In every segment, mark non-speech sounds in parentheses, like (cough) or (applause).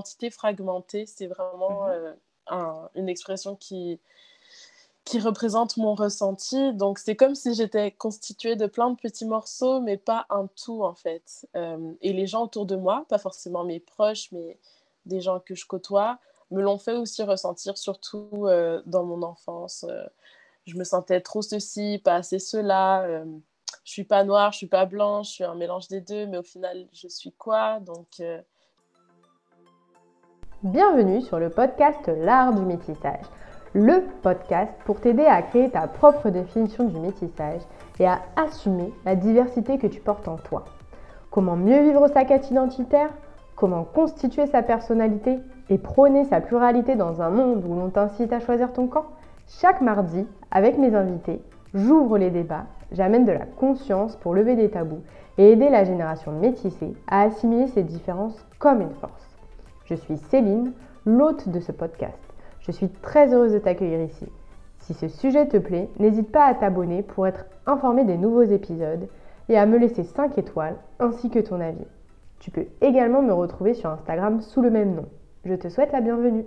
identité fragmentée, c'est vraiment mhm. une expression qui, qui représente mon ressenti. Donc, c'est comme si j'étais constituée de plein de petits morceaux, mais pas un tout, en fait. Euh, et les gens autour de moi, pas forcément mes proches, mais des gens que je côtoie, me l'ont fait aussi ressentir, surtout euh, dans mon enfance. Euh, je me sentais trop ceci, pas assez cela. je suis pas noire, je suis pas blanche, je suis un mélange des deux, mais au final, je suis quoi? Donc. Bienvenue sur le podcast L'art du métissage le podcast pour t'aider à créer ta propre définition du métissage et à assumer la diversité que tu portes en toi. Comment mieux vivre sa quête identitaire Comment constituer sa personnalité et prôner sa pluralité dans un monde où l'on t'incite à choisir ton camp Chaque mardi, avec mes invités, j'ouvre les débats, j'amène de la conscience pour lever des tabous et aider la génération métissée à assimiler ces différences comme une force. Je suis Céline, l'hôte de ce podcast. Je suis très heureuse de t'accueillir ici. Si ce sujet te plaît, n'hésite pas à t'abonner pour être informé des nouveaux épisodes et à me laisser 5 étoiles ainsi que ton avis. Tu peux également me retrouver sur Instagram sous le même nom. Je te souhaite la bienvenue.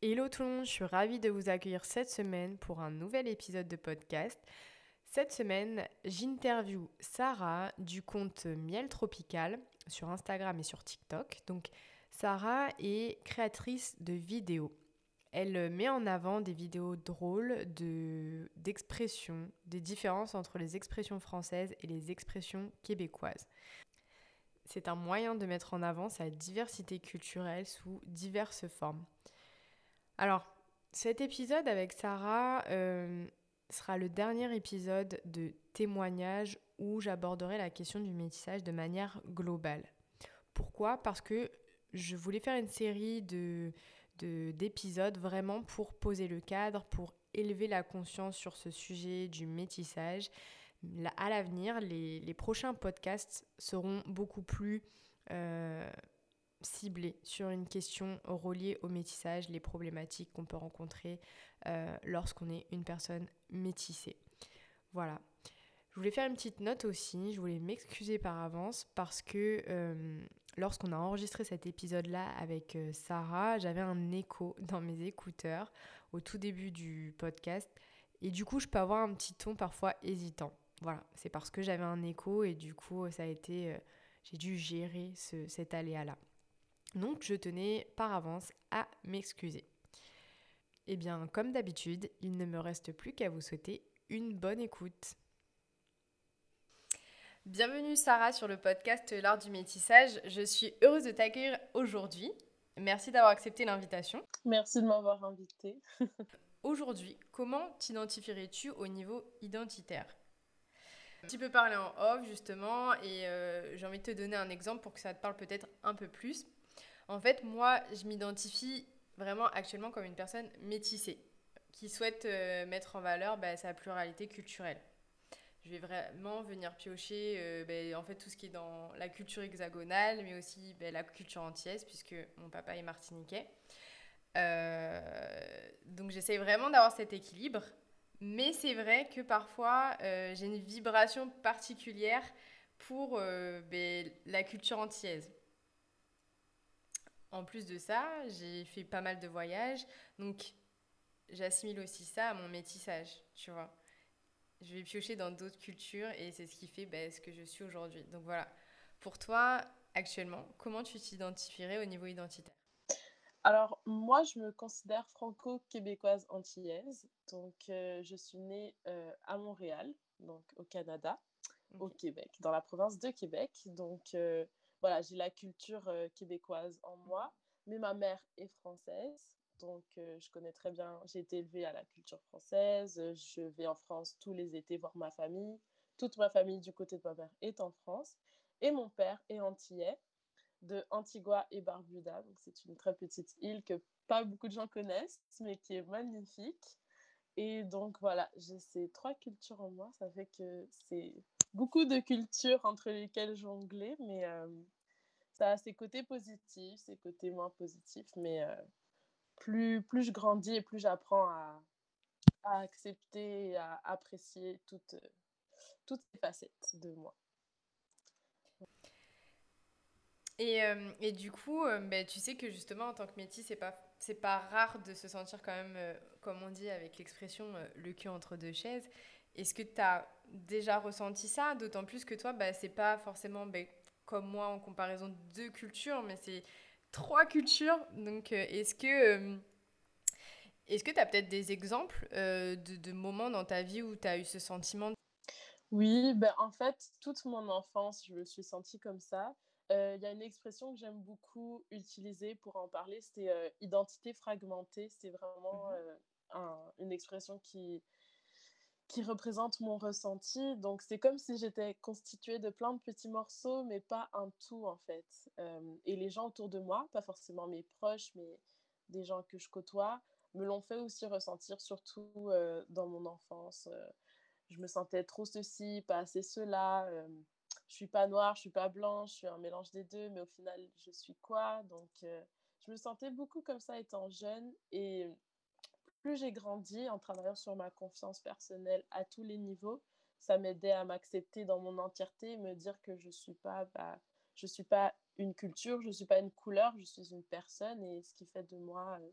Hello tout le monde, je suis ravie de vous accueillir cette semaine pour un nouvel épisode de podcast. Cette semaine, j'interview Sarah du compte Miel Tropical sur Instagram et sur TikTok. Donc, Sarah est créatrice de vidéos. Elle met en avant des vidéos drôles d'expressions, des différences entre les expressions françaises et les expressions québécoises. C'est un moyen de mettre en avant sa diversité culturelle sous diverses formes. Alors, cet épisode avec Sarah euh, sera le dernier épisode de témoignage où j'aborderai la question du métissage de manière globale. Pourquoi? Parce que je voulais faire une série de d'épisodes vraiment pour poser le cadre, pour élever la conscience sur ce sujet du métissage. à l'avenir, les, prochains podcasts seront beaucoup plus euh, ciblés sur une question reliée au métissage, les problématiques qu'on peut rencontrer euh, lorsqu'on est une personne métissée. Voilà. Je voulais faire une petite note aussi, je voulais m'excuser par avance parce que euh, lorsqu'on a enregistré cet épisode-là avec euh, Sarah, j'avais un écho (laughs) dans mes écouteurs au tout début du podcast. Et du coup, je peux avoir un petit ton parfois hésitant. Voilà, c'est parce que j'avais un écho et du coup, ça a été. Euh, j'ai dû gérer cet aléa-là. Donc, je tenais par avance à m'excuser. Eh bien, comme d'habitude, il ne me reste plus qu'à vous souhaiter une bonne écoute. Bienvenue Sarah sur le podcast L'art du métissage. Je suis heureuse de t'accueillir aujourd'hui. Merci d'avoir accepté l'invitation. Merci de m'avoir invitée. (laughs) aujourd'hui, comment t'identifierais-tu au niveau identitaire? Tu peux parler en off justement et euh, j'ai envie de te donner un exemple pour que ça te parle peut-être un peu plus. En fait, moi, je m'identifie vraiment actuellement comme une personne métissée qui souhaite euh, mettre en valeur bah, sa pluralité culturelle je vais vraiment venir piocher euh, ben, en fait tout ce qui est dans la culture hexagonale, mais aussi ben, la culture antillaise, puisque mon papa est martiniquais. Euh, donc j'essaie vraiment d'avoir cet équilibre, mais c'est vrai que parfois euh, j'ai une vibration particulière pour ben, la culture antillaise. En plus de ça, j'ai fait pas mal de voyages, donc j'assimile aussi ça à mon métissage, tu vois je vais piocher dans d'autres cultures et c'est ce qui fait ben, ce que je suis aujourd'hui. Donc voilà. Pour toi, actuellement, comment tu t'identifierais au niveau identitaire? Alors, moi, je me considère franco-québécoise antillaise. Donc, euh, je suis née euh, à Montréal, donc au Canada, au Québec, dans la province de Québec. Donc, euh, voilà, j'ai la culture québécoise en moi, mais ma mère est française. Donc, euh, je connais très bien, j'ai été élevée à la culture française. Je vais en France tous les étés voir ma famille. Toute ma famille du côté de ma mère est en France. Et mon père est antillais, de Antigua et Barbuda. Donc, c'est une très petite île que pas beaucoup de gens connaissent, mais qui est magnifique. Et donc, voilà, j'ai ces trois cultures en moi. Ça fait que c'est beaucoup de cultures entre lesquelles jongler, mais euh, ça a ses côtés positifs, ses côtés moins positifs. Mais euh, plus, plus je grandis et plus j'apprends à, à, accepter et à apprécier toutes, toutes ces facettes de moi. Et, et, du coup, bah, tu sais que justement, en tant que métis, c'est pas, c'est pas rare de se sentir quand même, comme on dit avec l'expression, le cul entre deux chaises. Est-ce que tu as déjà ressenti ça? D'autant plus que toi, bah, c'est pas forcément bah, comme moi en comparaison de deux cultures, mais c'est trois cultures. Donc, euh, est-ce que euh, est-ce que tu as peut-être des exemples euh, de, de, moments dans ta vie où tu as eu ce sentiment? Oui, ben, en fait, toute mon enfance, je me suis sentie comme ça. Il y a une expression que j'aime beaucoup utiliser pour en parler, c'était identité fragmentée. C'est vraiment mmh une expression qui, qui représente mon ressenti. Donc, c'est comme si j'étais constituée de plein de petits morceaux, mais pas un tout, en fait. Et les gens autour de moi, pas forcément mes proches, mais des gens que je côtoie, me l'ont fait aussi ressentir, surtout dans mon enfance. Je me sentais trop ceci, pas assez cela. je suis pas noire, je suis pas blanche, je suis un mélange des deux, mais au final, je suis quoi? Donc, je me sentais beaucoup comme ça étant jeune. Et plus j'ai grandi en travaillant sur ma confiance personnelle à tous les niveaux, ça m'aidait à m'accepter dans mon entièreté et me dire que je suis pas bah, je suis pas une culture, je suis pas une couleur, je suis une personne et ce qui fait de moi euh,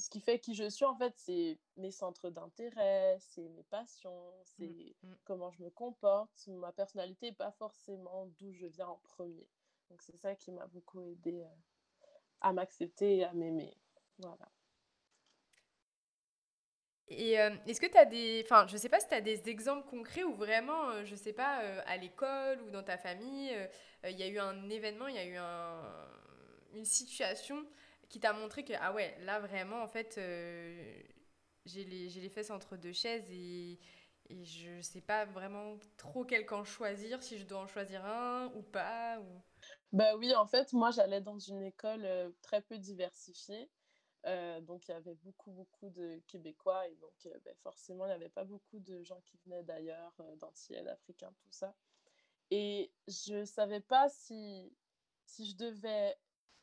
ce qui fait qui je suis en fait, c'est mes centres d'intérêt, c'est mes passions, c'est mmh, mmh. comment je me comporte, ma personnalité pas forcément d'où je viens en premier. Donc c'est ça qui m'a beaucoup aidé euh, à m'accepter et à m'aimer. Voilà. Et euh, est-ce que tu as des. Enfin, je sais pas si tu as des exemples concrets où vraiment, euh, je sais pas, euh, à l'école ou dans ta famille, il y a eu un événement, il y a eu un, une situation qui t'a montré que, ah ouais, là vraiment, en fait, j'ai les, les fesses entre deux chaises et, et je sais pas vraiment trop quel camp choisir, si je dois en choisir un ou pas. Ou... Bah oui, en fait, moi j'allais dans une école très peu diversifiée. Euh, donc il y avait beaucoup, beaucoup de Québécois et donc euh, ben, forcément il n'y avait pas beaucoup de gens qui venaient d'ailleurs, euh, d'Antillais, d'Africains, tout ça. Et je ne savais pas si, si je devais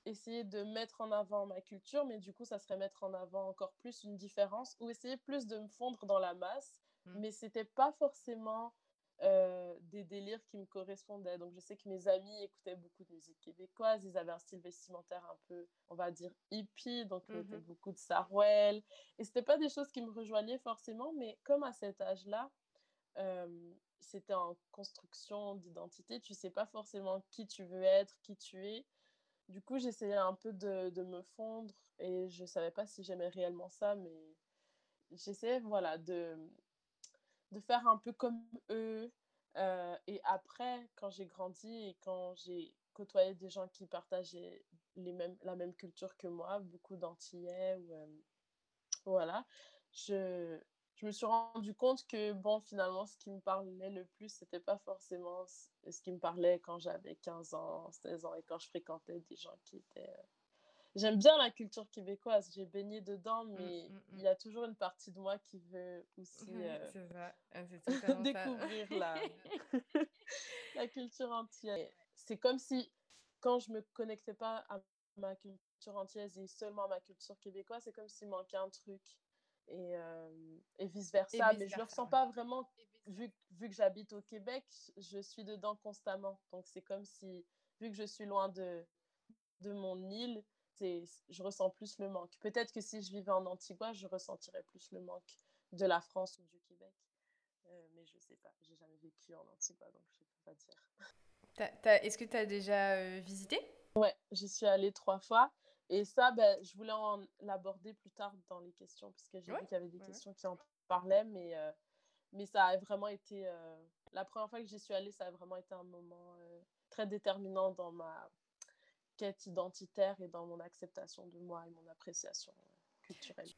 essayer de mettre en avant ma culture, mais du coup ça serait mettre en avant encore plus une différence ou essayer plus de me fondre dans la masse, mmh. mais c'était pas forcément des délires qui me correspondaient. Donc je sais que mes amis écoutaient beaucoup de musique québécoise, ils avaient un style vestimentaire un peu, on va dire, hippie, donc mhm. beaucoup de sarouel. Et c'était pas des choses qui me rejoignaient forcément, mais comme à cet âge-là, euh, c'était en construction d'identité, tu sais pas forcément qui tu veux être, qui tu es. Du coup, j'essayais un peu de, de, me fondre et je savais pas si j'aimais réellement ça, mais j'essayais, voilà, de de faire un peu comme eux. Euh, et après, quand j'ai grandi et quand j'ai côtoyé des gens qui partageaient les mêmes, la même culture que moi, beaucoup d'Antillais, euh, voilà, je, je me suis rendu compte que, bon, finalement, ce qui me parlait le plus, c'était pas forcément ce qui me parlait quand j'avais 15 ans, 16 ans et quand je fréquentais des gens qui étaient euh, J'aime bien la culture québécoise, j'ai baigné dedans, mmh, mais mmh, il y a toujours une partie de moi qui veut aussi euh, (laughs) découvrir la... (laughs) la culture entière. C'est comme si, quand je me connectais pas à ma culture entière et seulement à ma culture québécoise, c'est comme s'il manquait un truc. Et, euh, et vice-versa. mais je ne le ressens pas vraiment, vu, vu que j'habite au Québec, je suis dedans constamment. Donc c'est comme si, vu que je suis loin de, de mon île, je ressens plus le manque. Peut-être que si je vivais en Antigua, je ressentirais plus le manque de la France ou du Québec. Euh, mais je sais pas, j'ai jamais vécu en Antigua, donc je peux pas dire. Est-ce que tu as déjà euh, visité? Ouais, j'y suis allée trois fois. Et ça, ben, je voulais en l'aborder plus tard dans les questions, parce que j'ai vu qu'il y avait des questions qui en parlaient, mais, euh, mais ça a vraiment été... la première fois que j'y suis allée, ça a vraiment été un moment très déterminant dans ma quête identitaire et dans mon acceptation de moi et mon appréciation culturelle.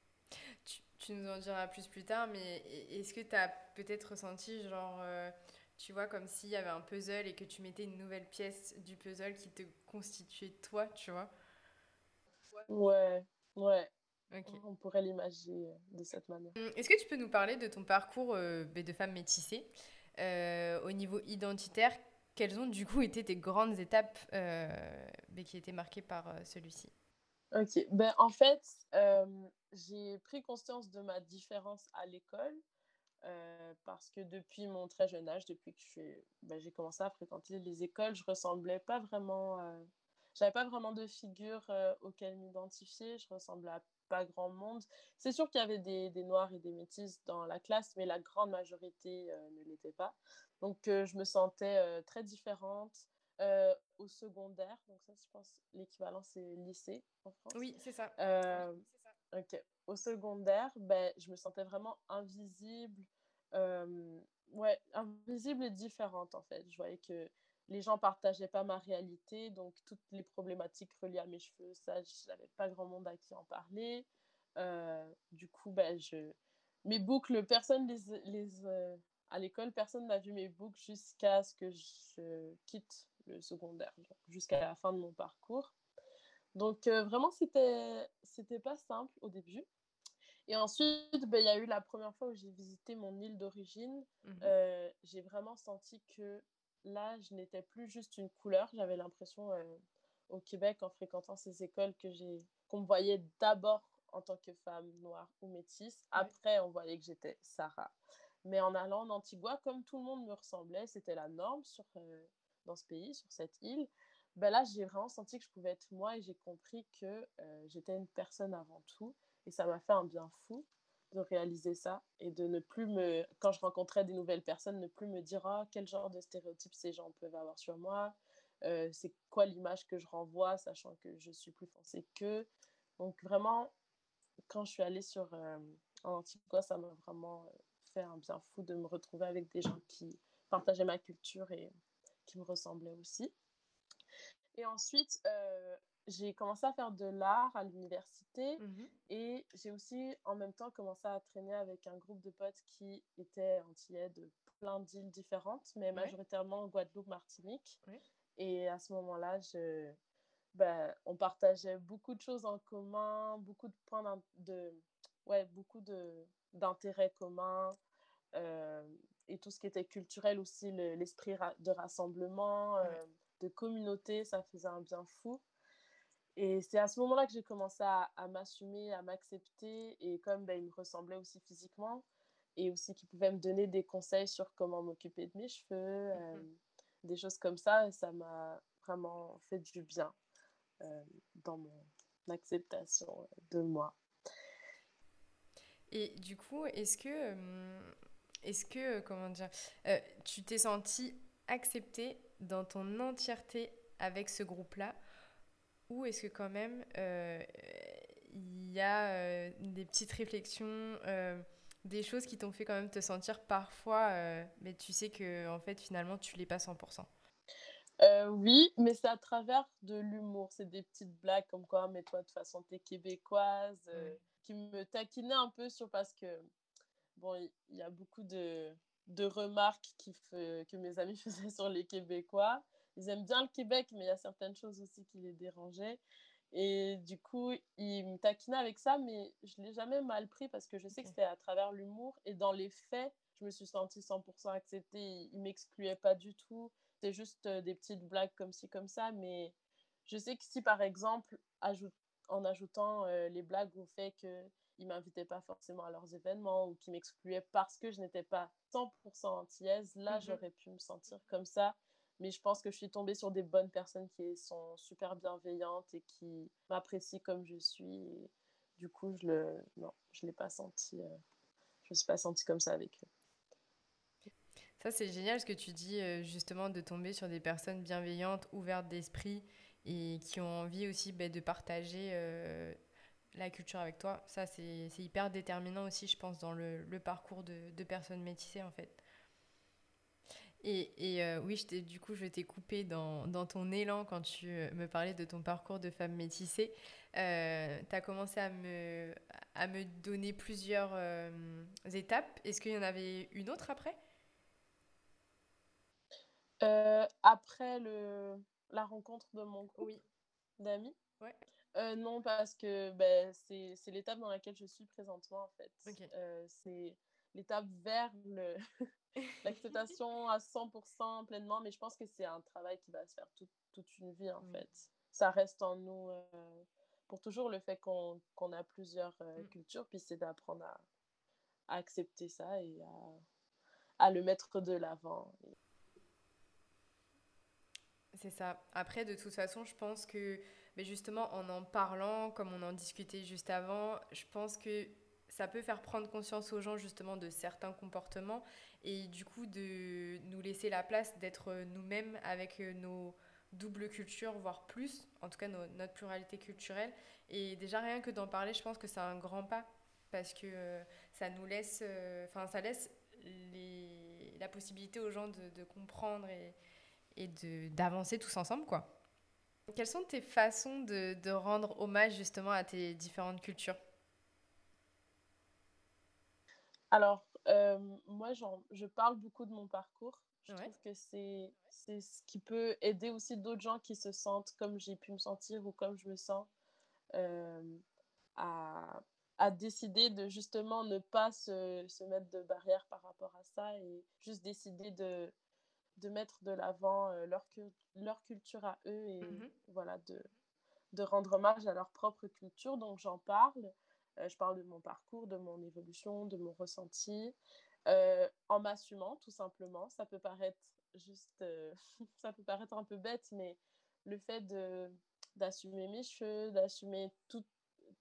Tu, nous en diras plus plus tard, mais est-ce que tu as peut-être ressenti, genre, euh, tu vois, comme s'il y avait un puzzle et que tu mettais une nouvelle pièce du puzzle qui te constituait toi, tu vois? Ouais, ouais. On pourrait l'imaginer de cette manière. Hum, est-ce que tu peux nous parler de ton parcours euh, de femme métissée euh, au niveau identitaire? Quelles ont du coup été tes grandes étapes euh, qui étaient marquées par euh, celui-ci Ok, ben, en fait, euh, j'ai pris conscience de ma différence à l'école parce que depuis mon très jeune âge, depuis que ben, j'ai commencé à fréquenter les écoles, je ressemblais pas vraiment j'avais pas vraiment de figure euh, auquel m'identifier. Je ressemblais à pas grand monde. C'est sûr qu'il y avait des, des, noirs et des métis dans la classe, mais la grande majorité euh, ne l'était pas. Donc, euh, je me sentais très différente. au secondaire, donc ça, je pense, l'équivalent, c'est lycée en France. Oui, c'est ça. Ok. Au secondaire, ben, je me sentais vraiment invisible. ouais, invisible et différente, en fait. Je voyais que les gens partageaient pas ma réalité, donc toutes les problématiques reliées à mes cheveux, ça, j'avais pas grand monde à qui en parler. Euh, du coup, ben, je... mes boucles, personne les, les euh, à l'école, personne n'a vu mes boucles jusqu'à ce que je quitte le secondaire, jusqu'à la fin de mon parcours. Donc euh, vraiment, c'était c'était pas simple au début. Et ensuite, ben, il y a eu la première fois où j'ai visité mon île d'origine. Mmh j'ai vraiment senti que là, je n'étais plus juste une couleur. J'avais l'impression euh, au Québec, en fréquentant ces écoles, que j'ai qu'on me voyait d'abord en tant que femme noire ou métisse. Après, on voyait que j'étais Sarah. Mais en allant en Antigua, comme tout le monde me ressemblait, c'était la norme sur, euh, dans ce pays, sur cette île. Ben là, j'ai vraiment senti que je pouvais être moi et j'ai compris que euh, j'étais une personne avant tout. Et ça m'a fait un bien fou de réaliser ça et de ne plus me, quand je rencontrais des nouvelles personnes, ne plus me dire ah, quel genre de stéréotypes ces gens peuvent avoir sur moi, euh, c'est quoi l'image que je renvoie, sachant que je suis plus foncée qu'eux. Donc vraiment, quand je suis allée sur euh, en Antigua, ça m'a vraiment euh, fait un bien fou de me retrouver avec des gens qui partageaient ma culture et qui me ressemblaient aussi. Et ensuite, j'ai commencé à faire de l'art à l'université mmh et j'ai aussi en même temps commencé à traîner avec un groupe de potes qui étaient antillais de plein d'îles différentes, mais majoritairement Guadeloupe, Martinique. Et à ce moment-là, je... ben, on partageait beaucoup de choses en commun, beaucoup de points de... Ouais, beaucoup d'intérêts communs. Euh, et tout ce qui était culturel aussi, l'esprit de rassemblement, euh, de communauté, ça faisait un bien fou. Et c'est à ce moment-là que j'ai commencé à, m'assumer, à m'accepter. Et comme ben, il me ressemblait aussi physiquement, et aussi qu'il pouvait me donner des conseils sur comment m'occuper de mes cheveux, euh, mhm. des choses comme ça, ça m'a vraiment fait du bien euh, dans mon acceptation de moi. Et du coup, est-ce que, euh, est-ce que comment dire, tu t'es sentie acceptée dans ton entièreté avec ce groupe-là? Ou est-ce que quand même euh, il y a euh, des petites réflexions, euh, des choses qui t'ont fait quand même te sentir parfois, mais tu sais que en fait finalement tu l'es pas 100%. oui, mais c'est à travers de l'humour. C'est des petites blagues comme quoi, mais toi, de toute façon, t'es québécoise, qui me taquinaient un peu sur parce que, bon, il y, a beaucoup de, de remarques qui que mes amis (laughs) faisaient sur les Québécois ils aiment bien le Québec, mais il y a certaines choses aussi qui les dérangeaient. Et du coup, ils me taquinaient avec ça, mais je ne l'ai jamais mal pris parce que je sais que c'était à travers l'humour. Et dans les faits, je me suis sentie 100% acceptée. Ils ne m'excluaient pas du tout. C'était juste euh, des petites blagues comme ci, comme ça. Mais je sais que si, par exemple, en ajoutant euh, les blagues au fait qu'ils ne m'invitaient pas forcément à leurs événements ou qu'ils m'excluaient parce que je n'étais pas 100% antillaise, là, mhm. j'aurais pu me sentir comme ça mais je pense que je suis tombée sur des bonnes personnes qui sont super bienveillantes et qui m'apprécient comme je suis. du coup, je le non, je l'ai pas senti. Euh, je me suis pas sentie comme ça avec eux. Ça, c'est génial ce que tu dis, euh, justement, de tomber sur des personnes bienveillantes, ouvertes d'esprit et qui ont envie aussi bah, de partager euh, la culture avec toi. Ça, c'est hyper déterminant aussi, je pense, dans le, parcours de, personnes métissées, en fait. Et, et euh, oui, je du coup, je t'ai coupé dans, dans, ton élan quand tu euh, me parlais de ton parcours de femme métissée. Euh, tu as commencé à me, à me donner plusieurs étapes. Est-ce qu'il y en avait une autre après? Après le, la rencontre de mon groupe oui. d'amis ouais. Non, parce que ben, c'est l'étape dans laquelle je suis présentement, en fait. c'est l'étape vers le (laughs) l'acceptation à 100% pleinement, mais je pense que c'est un travail qui va se faire toute une vie en fait. Ça reste en nous euh, pour toujours le fait qu'on a plusieurs euh, mm. cultures, puis c'est d'apprendre à, accepter ça et à, à le mettre de l'avant. C'est ça. Après, de toute façon, je pense que, mais justement, en en parlant, comme on en discutait juste avant, je pense que ça peut faire prendre conscience aux gens justement de certains comportements et du coup de nous laisser la place d'être nous-mêmes avec nos doubles cultures, voire plus, en tout cas notre pluralité culturelle. Et déjà rien que d'en parler, je pense que c'est un grand pas parce que euh, ça nous laisse, euh, enfin ça laisse la possibilité aux gens de, comprendre et, et d'avancer tous ensemble quoi. Quelles sont tes façons de rendre hommage justement à tes différentes cultures? Alors, euh, moi, je parle beaucoup de mon parcours. Je trouve que c'est ce qui peut aider aussi d'autres gens qui se sentent comme j'ai pu me sentir ou comme je me sens euh, à, à, décider de justement ne pas se, se, mettre de barrière par rapport à ça et juste décider de, de mettre de l'avant euh, leur, leur culture à eux et mm-hmm. voilà, de, de rendre hommage à leur propre culture. Donc j'en parle. Euh, je parle de mon parcours, de mon évolution, de mon ressenti, euh, en m'assumant tout simplement. Ça peut paraître juste, euh, (laughs) ça peut paraître un peu bête, mais le fait de d'assumer mes cheveux, d'assumer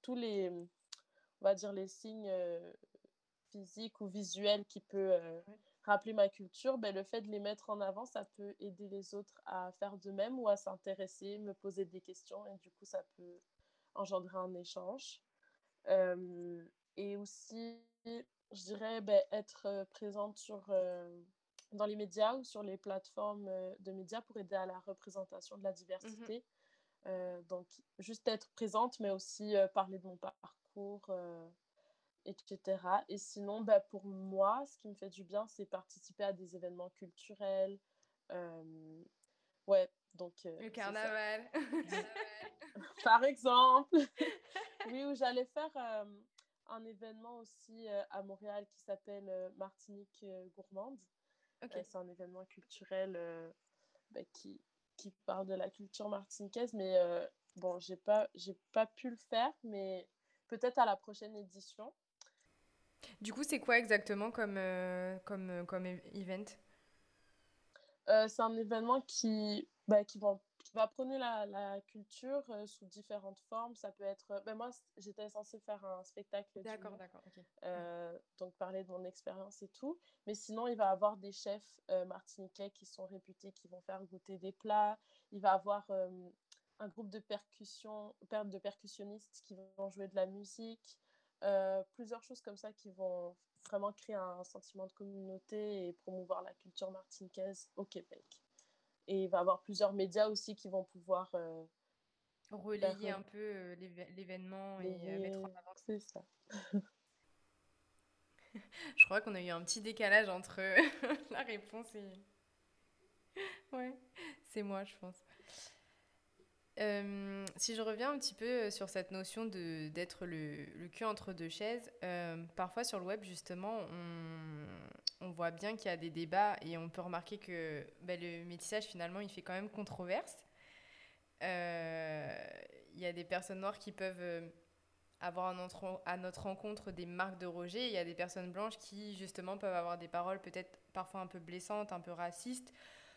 tous les, on va dire les signes physiques ou visuels qui peuvent rappeler ma culture, ben, le fait de les mettre en avant, ça peut aider les autres à faire de même ou à s'intéresser, me poser des questions et du coup, ça peut engendrer un échange. Euh, et aussi, je dirais ben, être euh, présente sur, euh, dans les médias ou sur les plateformes de médias pour aider à la représentation de la diversité. Mhm. donc, juste être présente, mais aussi parler de mon parcours, etc. Et sinon, ben, pour moi, ce qui me fait du bien, c'est participer à des événements culturels. ouais, donc. Le carnaval. (laughs) Par exemple. (laughs) oui, où j'allais faire euh, un événement aussi euh, à Montréal qui s'appelle euh, Martinique Gourmande. c'est un événement culturel bah, qui, qui parle de la culture martiniquaise, mais bon, j'ai pas, j'ai pas pu le faire, mais peut-être à la prochaine édition. Du coup, c'est quoi exactement comme, comme, comme event? C'est un événement qui, bah, qui qui va prôner la, la culture euh, sous différentes formes. Ça peut être. Euh, ben moi, j'étais censée faire un spectacle. D'accord, d'accord. Euh, donc, parler de mon expérience et tout. Mais sinon, il va avoir des chefs martiniquais qui sont réputés, qui vont faire goûter des plats. Il va avoir un groupe de percussion, de percussionnistes qui vont jouer de la musique. plusieurs choses comme ça qui vont vraiment créer un sentiment de communauté et promouvoir la culture martiniquaise au Québec. Et il va y avoir plusieurs médias aussi qui vont pouvoir euh, relayer un peu euh, l'événement et euh, mettre en avant. C'est ça. (laughs) je crois qu'on a eu un petit décalage entre (laughs) la réponse et. (laughs) Ouais, c'est moi, je pense. Euh, si je reviens un petit peu sur cette notion d'être le, cul entre deux chaises, euh, parfois sur le web, justement, on, voit bien qu'il y a des débats et on peut remarquer que ben, le métissage, finalement, il fait quand même controverse. Euh, il y a des personnes noires qui peuvent avoir à notre, rencontre des marques de rejet. Il y a des personnes blanches qui, justement, peuvent avoir des paroles peut-être parfois un peu blessantes, un peu racistes,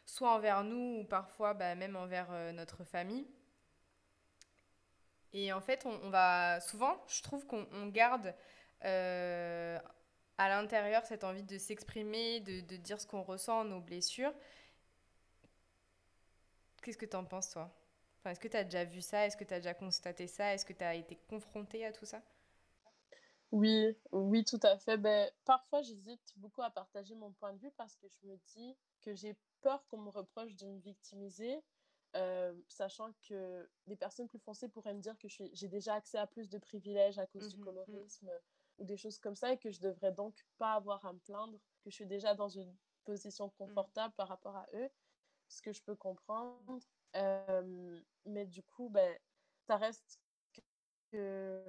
soit envers nous ou parfois ben, même envers notre famille. Et en fait, on, va souvent, je trouve qu'on garde euh, à l'intérieur cette envie de s'exprimer, de, dire ce qu'on ressent, nos blessures. Qu'est-ce que tu en penses, toi? Enfin, Est-ce que tu as déjà vu ça? Est-ce que tu as déjà constaté ça? Est-ce que tu as été confronté à tout ça? Oui, oui, tout à fait. Ben, parfois, j'hésite beaucoup à partager mon point de vue parce que je me dis que j'ai peur qu'on me reproche de me victimiser euh, sachant que des personnes plus foncées pourraient me dire que j'ai déjà accès à plus de privilèges à cause du mmh colorisme ou des choses comme ça et que je devrais donc pas avoir à me plaindre, que je suis déjà dans une position mmh. confortable par rapport à eux, ce que je peux comprendre. Euh, mais du coup, ben, ça reste que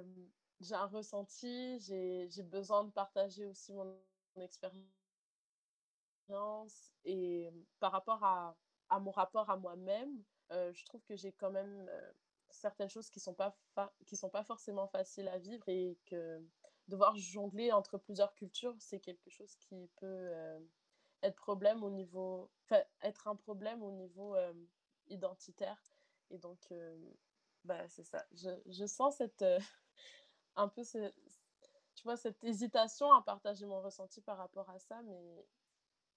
j'ai un ressenti, j'ai besoin de partager aussi mon expérience et par rapport à, à mon rapport à moi-même, euh, je trouve que j'ai quand même euh, certaines choses qui sont, pas qui sont pas forcément faciles à vivre et que devoir jongler entre plusieurs cultures, c'est quelque chose qui peut euh, être un problème au niveau identitaire. Et donc, bah, c'est ça. Je, je, sens cette, (laughs) un peu, tu vois, cette hésitation à partager mon ressenti par rapport à ça, mais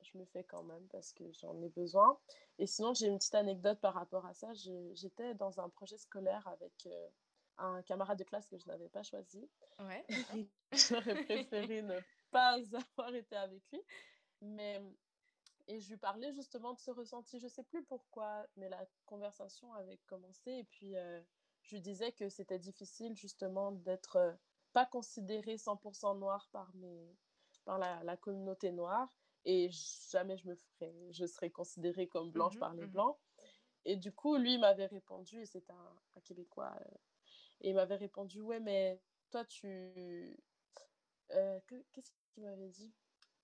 je me fais quand même parce que j'en ai besoin. Et sinon, j'ai une petite anecdote par rapport à ça. J'étais dans un projet scolaire avec euh, un camarade de classe que je n'avais pas choisi. Ouais. (laughs) J'aurais préféré ne pas avoir été avec lui. Mais et je lui parlais justement de ce ressenti. Je sais plus pourquoi, mais la conversation avait commencé. Et puis, euh, je lui disais que c'était difficile justement d'être euh, pas considéré 100% noir par, mes, par la, la communauté noire et jamais je me ferais, je serais considérée comme blanche mmh par les mmh blancs. Et du coup, lui m'avait répondu, et c'est un, Québécois, euh, et il m'avait répondu, ouais, mais toi, tu... Euh, qu'est-ce qu'il m'avait dit?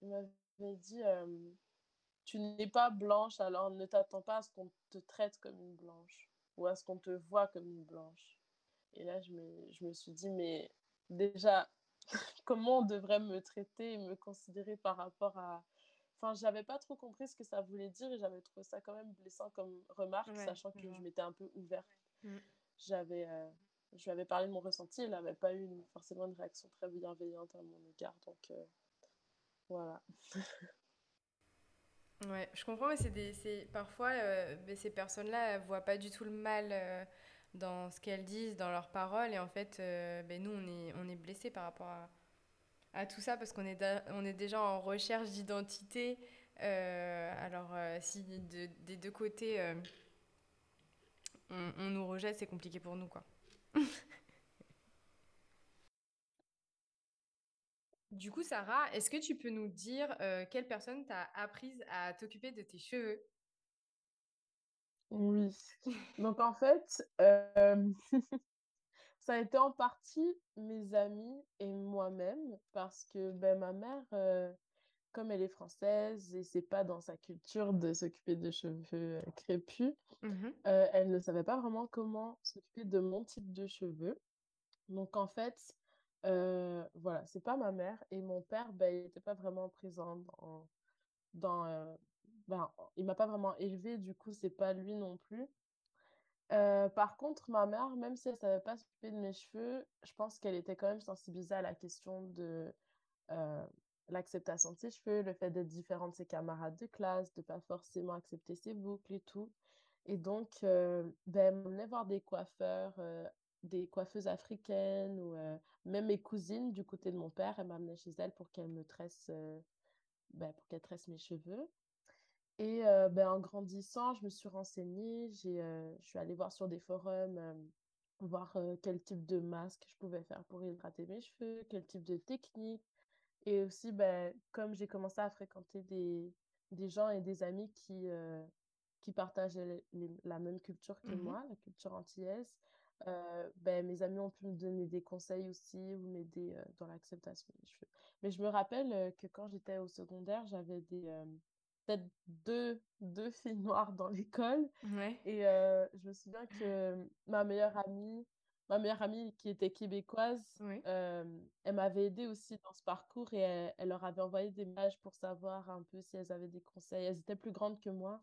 Il m'avait dit, euh, tu n'es pas blanche, alors ne t'attends pas à ce qu'on te traite comme une blanche, ou à ce qu'on te voit comme une blanche. Et là, je me, je me suis dit, mais déjà, (laughs) comment on devrait me traiter et me considérer par rapport à, Enfin, j'avais pas trop compris ce que ça voulait dire et j'avais trouvé ça quand même blessant comme remarque, sachant que je m'étais un peu ouverte. Mm. J'avais, euh, je lui avais parlé de mon ressenti, il n'avait pas eu forcément une réaction très bienveillante à mon égard, donc euh, voilà. (laughs) ouais, je comprends, mais c'est des, parfois euh, ces personnes-là voient pas du tout le mal dans ce qu'elles disent, dans leurs paroles, et en fait, ben, nous on est, on est blessés par rapport à à tout ça parce qu'on est, on est déjà en recherche d'identité. Euh, alors, euh, si des deux côtés euh, on, nous rejette, c'est compliqué pour nous, quoi. (laughs) du coup, Sarah, est-ce que tu peux nous dire quelle personne t'a apprise à t'occuper de tes cheveux? Oui. (laughs) Donc, en fait, (laughs) Ça a été en partie mes amis et moi-même parce que ben, ma mère, euh, comme elle est française et c'est pas dans sa culture de s'occuper de cheveux euh, crépus, mmh euh, elle ne savait pas vraiment comment s'occuper de mon type de cheveux. Donc en fait, voilà, c'est pas ma mère et mon père, ben, il n'était pas vraiment présent dans, dans ben, il m'a pas vraiment élevé, du coup, c'est pas lui non plus. Euh, par contre, ma mère, même si elle ne savait pas s'occuper de mes cheveux, je pense qu'elle était quand même sensibilisée à la question de euh, l'acceptation de ses cheveux, le fait d'être différente de ses camarades de classe, de ne pas forcément accepter ses boucles et tout. Et donc, euh, ben, elle voir des coiffeurs, des coiffeuses africaines ou même mes cousines du côté de mon père, elle m'amenait chez elle pour qu'elle me tresse, ben, pour qu'elle tresse mes cheveux. Et euh, ben, en grandissant, je me suis renseignée, j'ai, euh, je suis allée voir sur des forums, euh, voir quel type de masque je pouvais faire pour hydrater mes cheveux, quel type de technique. Et aussi, ben, comme j'ai commencé à fréquenter des, des gens et des amis qui, qui partageaient la même culture que mmh moi, la culture antillaise, ben, mes amis ont pu me donner des conseils aussi ou m'aider dans l'acceptation des cheveux. Mais je me rappelle que quand j'étais au secondaire, j'avais des peut-être deux, deux filles noires dans l'école. Et euh, je me souviens que ma meilleure amie, ma meilleure amie qui était québécoise, euh, elle m'avait aidée aussi dans ce parcours et elle, leur avait envoyé des messages pour savoir un peu si elles avaient des conseils. Elles étaient plus grandes que moi.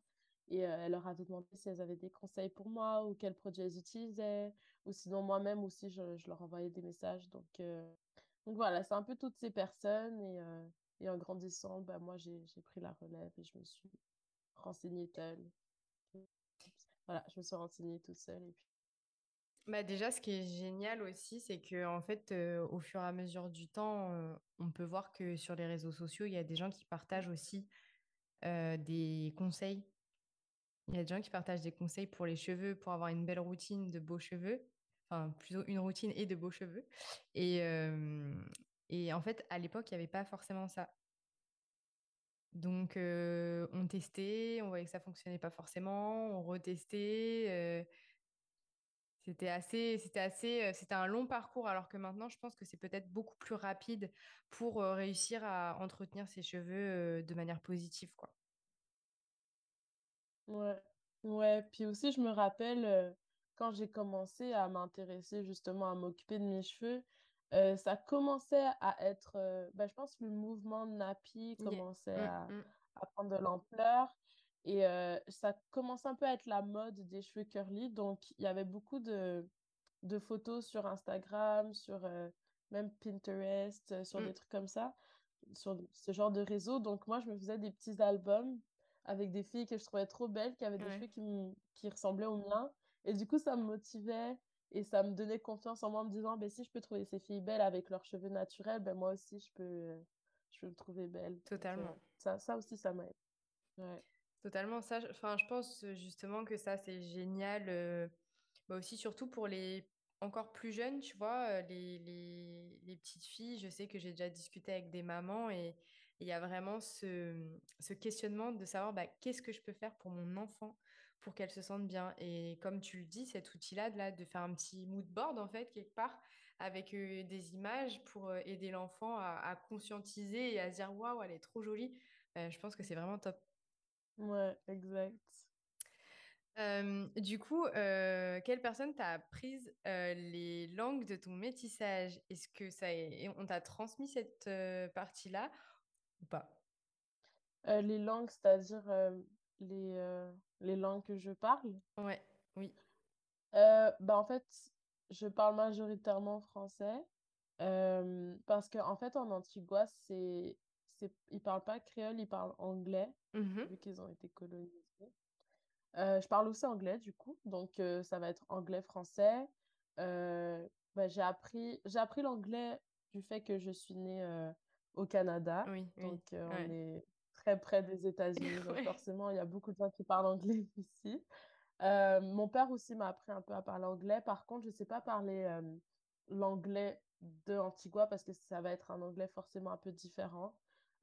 Et euh, elle leur avait demandé si elles avaient des conseils pour moi ou quels produits elles utilisaient. Ou sinon, moi-même aussi, je, je, leur envoyais des messages. Donc, donc voilà, c'est un peu toutes ces personnes. Et, et en grandissant, bah, moi, j'ai pris la relève et je me suis renseignée seule. Voilà, je me suis renseignée toute seule. Et puis... bah déjà, ce qui est génial aussi, c'est que en fait, au fur et à mesure du temps, on peut voir que sur les réseaux sociaux, il y a des gens qui partagent aussi des conseils. Il y a des gens qui partagent des conseils pour les cheveux, pour avoir une belle routine de beaux cheveux. Enfin, plutôt une routine et de beaux cheveux. Et, et en fait, à l'époque, il n'y avait pas forcément ça. Donc, euh, on testait, on voyait que ça fonctionnait pas forcément, on retestait. Euh, c'était assez, c'était assez, euh, c'était un long parcours, alors que maintenant, je pense que c'est peut-être beaucoup plus rapide pour réussir à entretenir ses cheveux de manière positive, quoi. Ouais, ouais. Puis aussi, je me rappelle quand j'ai commencé à m'intéresser justement à m'occuper de mes cheveux, euh, ça commençait à être, euh, ben, je pense que le mouvement Napi commençait mm, à, mm. à, prendre de l'ampleur. Et euh, ça commence un peu à être la mode des cheveux curly. Donc, il y avait beaucoup de, de photos sur Instagram, sur même Pinterest, sur Mm. des trucs comme ça, sur ce genre de réseau. Donc, moi, je me faisais des petits albums avec des filles que je trouvais trop belles, qui avaient des Ouais. cheveux qui, qui ressemblaient aux miens. Et du coup, ça me motivait et ça me donnait confiance en moi en me disant, ben, si je peux trouver ces filles belles avec leurs cheveux naturels, ben, moi aussi, je peux, euh, je peux me trouver belle. Donc, euh, Totalement. ça, ça aussi, ça m'aide. Ouais. Totalement, ça, je- enfin, je pense euh, justement que ça, c'est génial. euh, bah aussi, surtout pour les encore plus jeunes, tu vois, les, les, les petites filles. Je sais que j'ai déjà discuté avec des mamans et il y a vraiment ce, ce questionnement de savoir bah, qu'est-ce que je peux faire pour mon enfant? Pour qu'elle se sente bien. Et comme tu le dis, cet outil-là, de, là, de faire un petit mood board, en fait, quelque part, avec euh, des images pour euh, aider l'enfant à, à conscientiser et à se dire, waouh, elle est trop jolie. Euh, je pense que c'est vraiment top. Ouais, exact. Du coup, quelle personne t'a apprise les langues de ton métissage? Est-ce que ça est... on t'a transmis cette partie-là ou pas? Euh, les langues, c'est-à-dire les, euh, les langues que je parle. Ouais, oui. Euh, bah, en fait, je parle majoritairement français euh, parce qu'en en fait, en Antigua, c'est, c'est, ils parlent pas créole, ils parlent anglais, Mhm. vu qu'ils ont été colonisés. Je parle aussi anglais, du coup, donc ça va être anglais-français. Bah, j'ai appris, j'ai appris l'anglais du fait que je suis née au Canada, Oui, donc on Ouais. est très près des États-Unis, (laughs) donc Ouais. forcément, il y a beaucoup de gens qui parlent anglais (laughs) ici. Euh, mon père aussi m'a appris un peu à parler anglais. Par contre, je ne sais pas parler euh, l'anglais de Antigua parce que ça va être un anglais forcément un peu différent,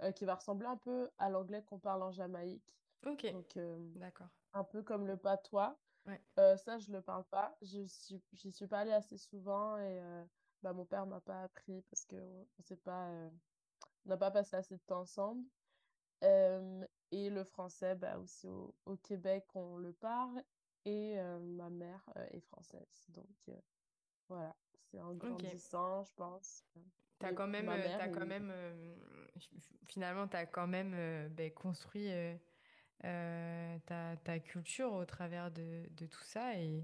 euh, qui va ressembler un peu à l'anglais qu'on parle en Jamaïque. Ok, Donc, d'accord. un peu comme le patois. Ouais. Euh, ça, je ne le parle pas. Je suis, j'y suis pas allée assez souvent et bah, mon père m'a pas appris parce qu'on on pas, on n'a pas passé assez de temps ensemble. Et le français, bah, aussi au, au Québec, on le parle. Et ma mère est française. Donc voilà, c'est en grandissant, je pense. T'as Et quand même, mère t'as est... quand même, euh, finalement, t'as quand même euh, ben, construit euh, ta, ta culture au travers de, de tout ça et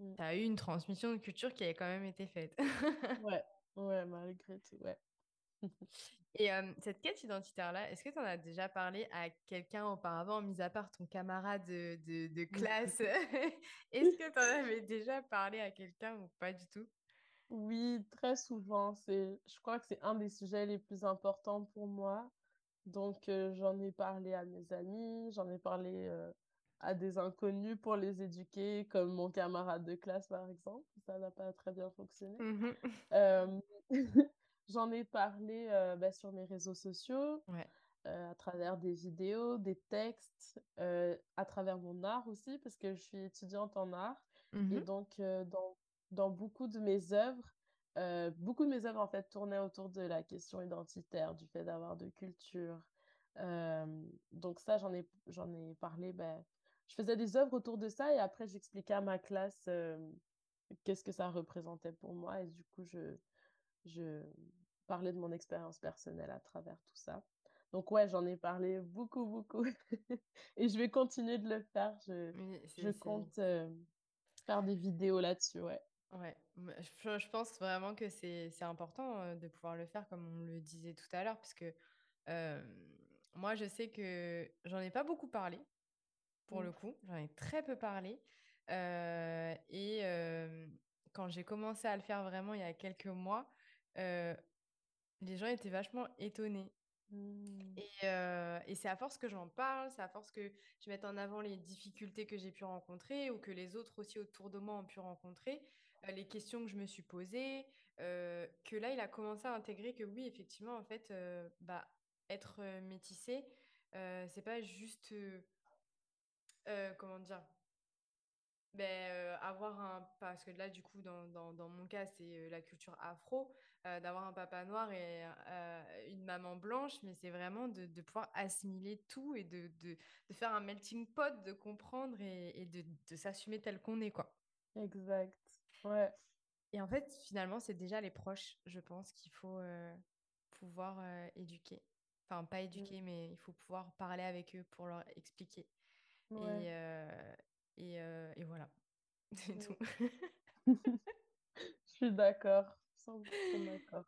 Mm. t'as eu une transmission de culture qui a quand même été faite. Ouais, (laughs) ouais, malgré tout, ouais. Et euh, cette quête identitaire-là, est-ce que tu en as déjà parlé à quelqu'un auparavant, mis à part ton camarade de, de, de classe? (laughs) Est-ce que tu en avais déjà parlé à quelqu'un ou pas du tout? Oui, très souvent. C'est, je crois que c'est un des sujets les plus importants pour moi. Donc, euh, j'en ai parlé à mes amis, j'en ai parlé euh, à des inconnus pour les éduquer, comme mon camarade de classe, par exemple. Ça n'a pas très bien fonctionné. Mhm. Euh, (laughs) J'en ai parlé euh, bah, sur mes réseaux sociaux, Ouais. euh, à travers des vidéos, des textes, euh, à travers mon art aussi, parce que je suis étudiante en art. Et Mhm. donc, dans, dans beaucoup de mes œuvres, beaucoup de mes œuvres, en fait, tournaient autour de la question identitaire, du fait d'avoir de culture. Donc ça, j'en ai, j'en ai parlé, ben, je faisais des œuvres autour de ça et après, j'expliquais à ma classe qu'est-ce que ça représentait pour moi. Et du coup, je, je parlais de mon expérience personnelle à travers tout ça. Donc ouais, j'en ai parlé beaucoup, beaucoup. (laughs) Et je vais continuer de le faire. Je, Oui, je compte euh, faire des vidéos là-dessus, ouais. Ouais. Je, je pense vraiment que c'est, important euh, de pouvoir le faire, comme on le disait tout à l'heure, parce que euh, moi, je sais que j'en ai pas beaucoup parlé. pour le coup. J'en ai très peu parlé. Euh, et quand j'ai commencé à le faire vraiment il y a quelques mois, euh, les gens étaient vachement étonnés. Mm. Et, euh, et c'est à force que j'en parle, c'est à force que je mette en avant les difficultés que j'ai pu rencontrer ou que les autres aussi autour de moi ont pu rencontrer, euh, les questions que je me suis posées, euh, que là, il a commencé à intégrer que oui, effectivement, en fait, bah, être métissé, c'est pas juste, comment dire, ben, euh, avoir un... Parce que là, du coup, dans, dans, dans mon cas, c'est euh, la culture afro, euh, d'avoir un papa noir et euh, une maman blanche, mais c'est vraiment de, de pouvoir assimiler tout et de, de, de faire un melting pot, de comprendre et, et de, de s'assumer tel qu'on est, quoi. Exact. Ouais. Et en fait, finalement, c'est déjà les proches, je pense, qu'il faut euh, pouvoir éduquer. Enfin, pas éduquer, mais il faut pouvoir parler avec eux pour leur expliquer. Et, et, et, voilà, (laughs) c'est tout. (laughs) Je suis d'accord, 100% d'accord.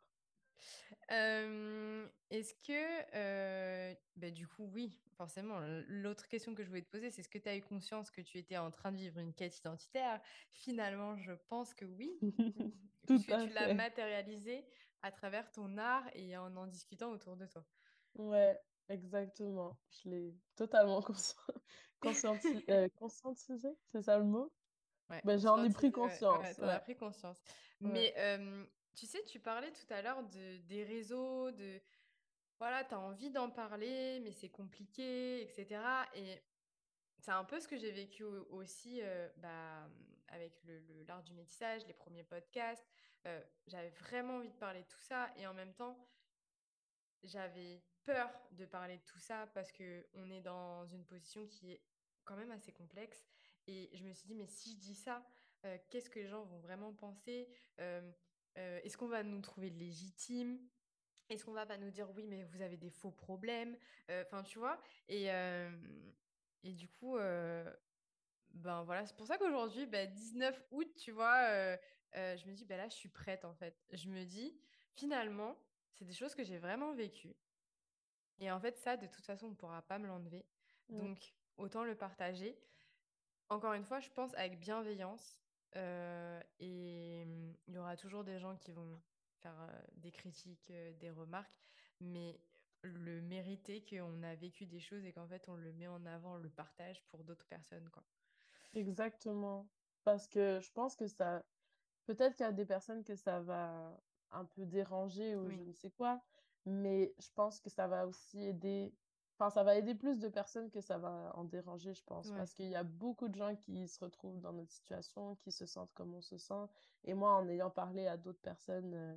est-ce que, bah, du coup, oui, forcément, l'autre question que je voulais te poser, c'est est-ce que tu as eu conscience que tu étais en train de vivre une quête identitaire? Finalement, je pense que oui, (laughs) Tout puisque tu l'as matérialisé à travers ton art et en en discutant autour de toi. Ouais, exactement. Je l'ai totalement (laughs) conscientisé, (laughs) conscientisé, c'est ça le mot? Ouais, ben, j'en ai pris conscience. Ouais, as pris conscience. Mais tu sais, tu parlais tout à l'heure de, des réseaux, de voilà, tu as envie d'en parler, mais c'est compliqué, etc. Et c'est un peu ce que j'ai vécu aussi bah, avec l'art du métissage, les premiers podcasts. j'avais vraiment envie de parler de tout ça. Et en même temps, j'avais peur de parler de tout ça parce qu'on est dans une position qui est quand même assez complexe. Et je me suis dit, mais si je dis ça, qu'est-ce que les gens vont vraiment penser? Est-ce qu'on va nous trouver légitimes Est-ce qu'on va pas nous dire, oui, mais vous avez des faux problèmes? Enfin, tu vois? Et, et du coup, ben voilà, c'est pour ça qu'aujourd'hui, ben, 19 août, tu vois, je me dis, ben là, je suis prête en fait. Je me dis, finalement, c'est des choses que j'ai vraiment vécues. Et en fait, ça, de toute façon, on ne pourra pas me l'enlever. Mmh. Donc, autant le partager. Encore une fois, je pense avec bienveillance. Euh, et mmh, il y aura toujours des gens qui vont faire euh, des critiques, euh, des remarques, mais le mériter qu'on a vécu des choses et qu'en fait on le met en avant, on le partage pour d'autres personnes. Quoi. Exactement. Parce que je pense que ça, peut-être qu'il y a des personnes que ça va un peu déranger ou je ne sais quoi, mais je pense que ça va aussi aider Enfin, ça va aider plus de personnes que ça va en déranger, je pense. Parce qu'il y a beaucoup de gens qui se retrouvent dans notre situation, qui se sentent comme on se sent. Et moi, en ayant parlé à d'autres personnes euh,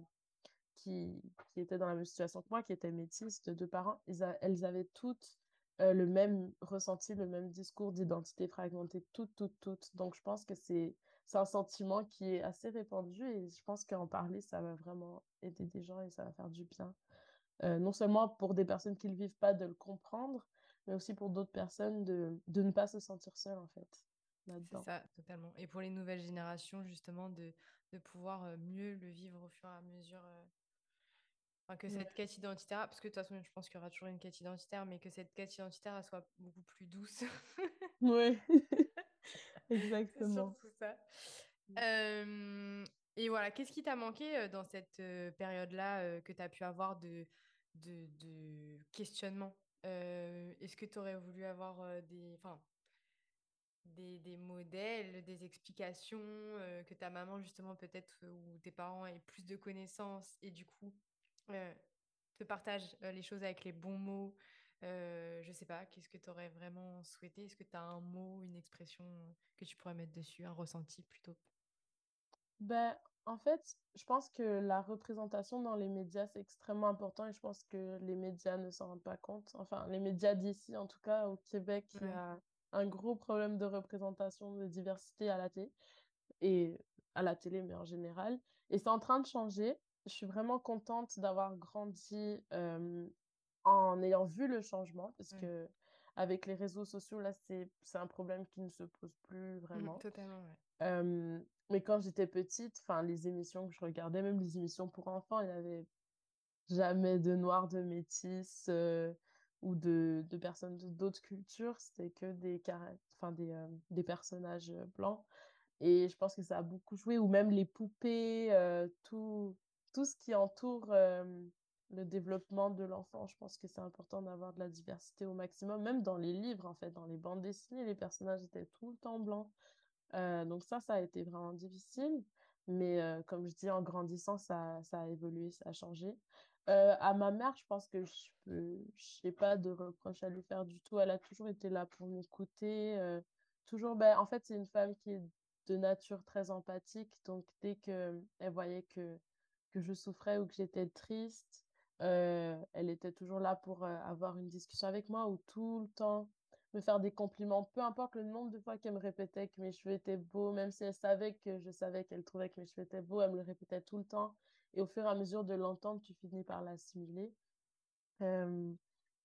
qui, qui, étaient dans la même situation que moi, qui étaient métisses de deux parents, elles avaient toutes euh, le même ressenti, le même discours d'identité fragmentée, toutes, toutes, toutes. Donc, je pense que c'est un sentiment qui est assez répandu et je pense qu'en parler, ça va vraiment aider des gens et ça va faire du bien. Euh, non seulement pour des personnes qui ne le vivent pas de le comprendre, mais aussi pour d'autres personnes de, de, ne pas se sentir seules en fait. C'est ça, totalement. Et pour les nouvelles générations, justement, de, de pouvoir euh, mieux le vivre au fur et à mesure. Euh, enfin, que cette quête identitaire, parce que de toute façon, je pense qu'il y aura toujours une quête identitaire, mais que cette quête identitaire elle soit beaucoup plus douce. (laughs) oui, (laughs) exactement. Surtout ça. Mm. et voilà, qu'est-ce qui t'a manqué dans cette période-là que tu as pu avoir de, de, de questionnement. Euh, est-ce que tu aurais voulu avoir euh, des, des, des, modèles, des explications, euh, que ta maman, justement, peut-être, ou tes parents aient plus de connaissances et du coup te partagent les choses avec les bons mots? Je sais pas, qu'est-ce que tu aurais vraiment souhaité? Est-ce que tu as un mot, une expression que tu pourrais mettre dessus, un ressenti plutôt? Ben, en fait, je pense que la représentation dans les médias, c'est extrêmement important et je pense que les médias ne s'en rendent pas compte. Enfin, les médias d'ici, en tout cas au Québec, il y a un gros problème de représentation, de diversité à la télé et à la télé, mais en général. Et c'est en train de changer. Je suis vraiment contente d'avoir grandi euh, en ayant vu le changement parce que avec les réseaux sociaux, là, c'est un problème qui ne se pose plus mmh, vraiment. totalement, ouais. Mais quand j'étais petite, enfin, les émissions que je regardais, même les émissions pour enfants, il n'y avait jamais de noirs, de métis ou de, personnes d'autres cultures. C'était que des, enfin, des, des personnages blancs. Et je pense que ça a beaucoup joué. Ou même les poupées, tout, tout ce qui entoure le développement de l'enfant. Je pense que c'est important d'avoir de la diversité au maximum. Même dans les livres, en fait, dans les bandes dessinées, les personnages étaient tout le temps blancs. Euh, donc ça, ça a été vraiment difficile. Mais euh, comme je dis, en grandissant, ça, ça a évolué, ça a changé. Euh, à ma mère, je pense que je n'ai pas de reproche à lui faire du tout. Elle a toujours été là pour m'écouter. toujours, ben, en fait, c'est une femme qui est de nature très empathique. Donc, dès qu'elle voyait que, que je souffrais ou que j'étais triste, elle était toujours là pour avoir une discussion avec moi ou tout le temps me faire des compliments, peu importe le nombre de fois qu'elle me répétait que mes cheveux étaient beaux, même si elle savait que je savais qu'elle trouvait que mes cheveux étaient beaux, elle me le répétait tout le temps. Et au fur et à mesure de l'entendre, tu finis par l'assimiler. Euh,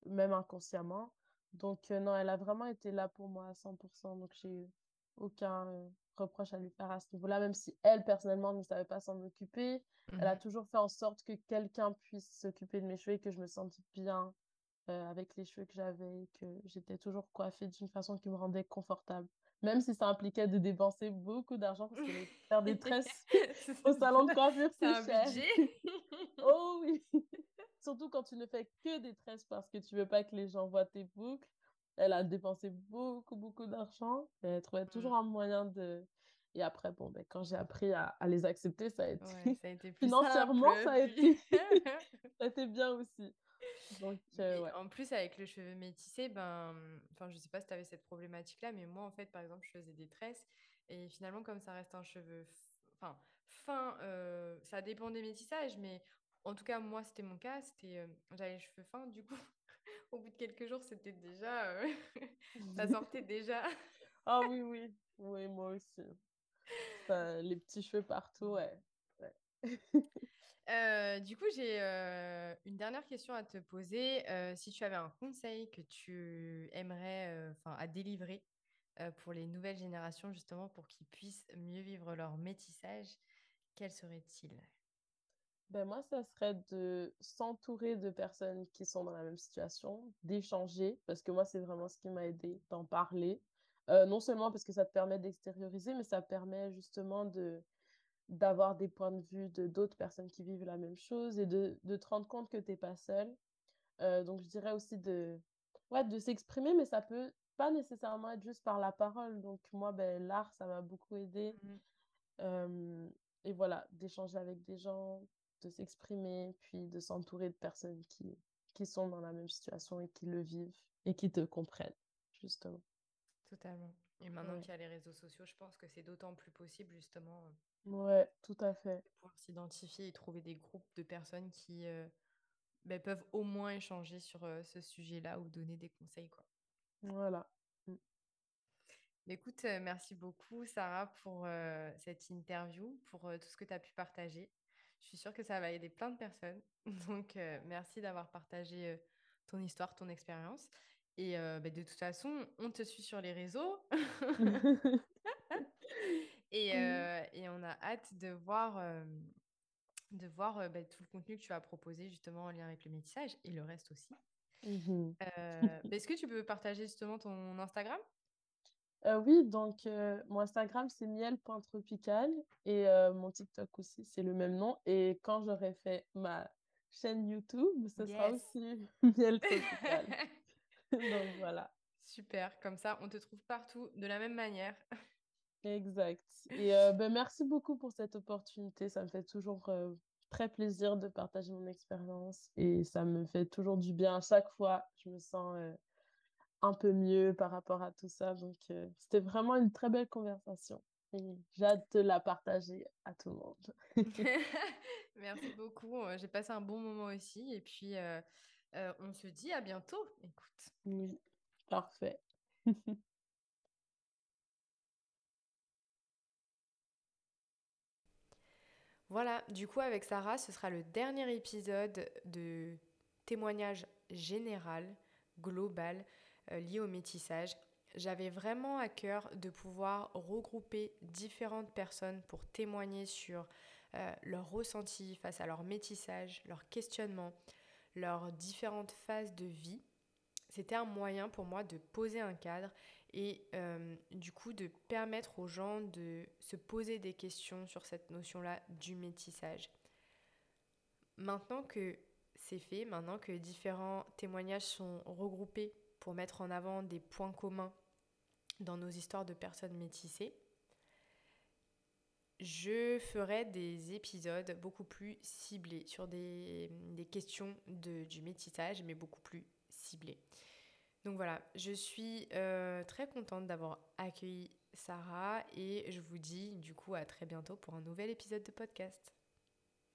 même inconsciemment. Donc, euh, non, elle a vraiment été là pour moi à 100%. Donc, j'ai eu aucun euh, reproche à lui faire à ce niveau-là, même si elle, personnellement, ne savait pas s'en occuper. Elle a mhm. toujours fait en sorte que quelqu'un puisse s'occuper de mes cheveux et que je me sente bien euh, avec les cheveux que j'avais et que j'étais toujours coiffée d'une façon qui me rendait confortable. Même si ça impliquait de dépenser beaucoup d'argent parce que (laughs) faire des tresses au salon de coiffure, c'est cher. (laughs) Oh oui! Surtout quand tu ne fais que des tresses parce que tu veux pas que les gens voient tes boucles. Elle a dépensé beaucoup, beaucoup d'argent. Elle trouvait toujours mm. un moyen de... Et après, bon, ben, quand j'ai appris à, les accepter, ça a été... ça a été (laughs) plus Financièrement, ça, a été... ça a été bien aussi. Donc, (laughs) euh, ouais. En plus, avec le cheveu métissé, ben, enfin, je sais pas si tu avais cette problématique-là, mais moi, en fait, par exemple, je faisais des tresses et finalement, comme ça reste un cheveu enfin, fin, euh, ça dépend des métissages, mais en tout cas, moi, c'était mon cas. C'était, euh, j'avais les cheveux fins. Du coup, (laughs) au bout de quelques jours, c'était déjà, (laughs) ça sortait déjà. Ah oui, oui, oui, moi aussi. les petits cheveux partout, ouais. Euh, du coup, j'ai une dernière question à te poser. si tu avais un conseil que tu aimerais, à délivrer pour les nouvelles générations, justement, pour qu'ils puissent mieux vivre leur métissage, quel serait-il? Ben moi, ça serait de s'entourer de personnes qui sont dans la même situation, d'échanger, parce que moi, c'est vraiment ce qui m'a aidé d'en parler. Euh, non seulement parce que ça te permet d'extérioriser, mais ça permet justement de d'avoir des points de vue de d'autres personnes qui vivent la même chose et de, de te rendre compte que tu n'es pas seul. Euh, donc, je dirais aussi de, ouais, de s'exprimer, mais ça peut pas nécessairement être juste par la parole. Donc, moi, ben, l'art, ça m'a beaucoup aidé. Mmh euh, et voilà, d'échanger avec des gens, de s'exprimer, puis de s'entourer de personnes qui, qui sont dans la même situation et qui le vivent et qui te comprennent, justement. Totalement. Et maintenant qu'il y a les réseaux sociaux, je pense que c'est d'autant plus possible, justement. Euh, ouais, tout à fait. Pour s'identifier et trouver des groupes de personnes qui euh, ben, peuvent au moins échanger sur euh, ce sujet-là ou donner des conseils, quoi. Voilà. Mm. Écoute, merci beaucoup, Sarah, pour cette interview, pour tout ce que tu as pu partager. Je suis sûre que ça va aider plein de personnes. (laughs) Donc, euh, merci d'avoir partagé euh, ton histoire, ton expérience. Et euh, bah, de toute façon, on te suit sur les réseaux. (laughs) (laughs) et, et, on a hâte de voir, de voir bah, tout le contenu que tu vas proposer justement en lien avec le métissage et le reste aussi. Mmh est-ce que tu peux partager justement ton Instagram? Euh, oui, donc euh, mon Instagram, c'est miel.tropical et euh, mon TikTok aussi, c'est le même nom. Et quand j'aurai fait ma chaîne YouTube, ce sera aussi (laughs) miel.tropical. (laughs) donc voilà. Super, comme ça, on te trouve partout de la même manière. Exact. Et ben, merci beaucoup pour cette opportunité. Ça me fait toujours très plaisir de partager mon expérience et ça me fait toujours du bien à chaque fois. Je me sens un peu mieux par rapport à tout ça. Donc, euh, c'était vraiment une très belle conversation. Et j'ai hâte de la partager à tout le monde. (laughs) (laughs) Merci beaucoup. Euh, j'ai passé un bon moment aussi. Et puis, euh, on se dit à bientôt. Écoute. Oui, parfait. (laughs) Voilà, du coup avec Sarah, ce sera le dernier épisode de témoignage général, global, euh, liées au métissage. J'avais vraiment à cœur de pouvoir regrouper différentes personnes pour témoigner sur euh, leurs ressentis face à leur métissage, leurs questionnements, leurs différentes phases de vie. C'était un moyen pour moi de poser un cadre et euh, du coup de permettre aux gens de se poser des questions sur cette notion-là du métissage. Maintenant que c'est fait, maintenant que différents témoignages sont regroupés pour mettre en avant des points communs dans nos histoires de personnes métissées, je ferai des épisodes beaucoup plus ciblés sur des, questions de, du métissage, mais beaucoup plus ciblés. Donc voilà, je suis euh, très contente d'avoir accueilli Sarah et je vous dis du coup à très bientôt pour un nouvel épisode de podcast.